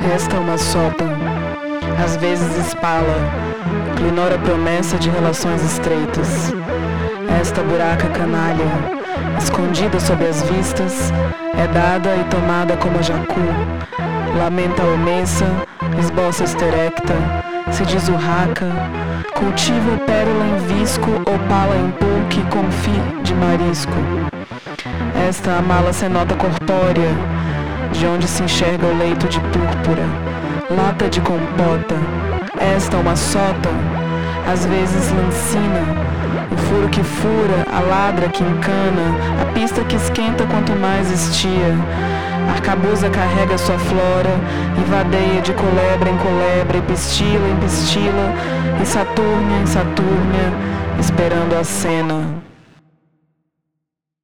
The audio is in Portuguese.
Resta uma sota, às vezes espala, ignora a promessa de relações estreitas. Esta buraca canalha, escondida sob as vistas, é dada e tomada como jacu. Lamenta a omessa, esboça esterecta, se desurraca, cultiva pérola em visco, opala em pulque com fi de marisco. Esta a mala cenota corpórea, de onde se enxerga o leito de púrpura, lata de compota, esta uma sota, às vezes lancina, o furo que fura, a ladra que encana, a pista que esquenta quanto mais estia. Arcabuza carrega sua flora, e vadeia de colebra em colebra, e pistila em pistila, e Saturnia em Saturnia, esperando a cena.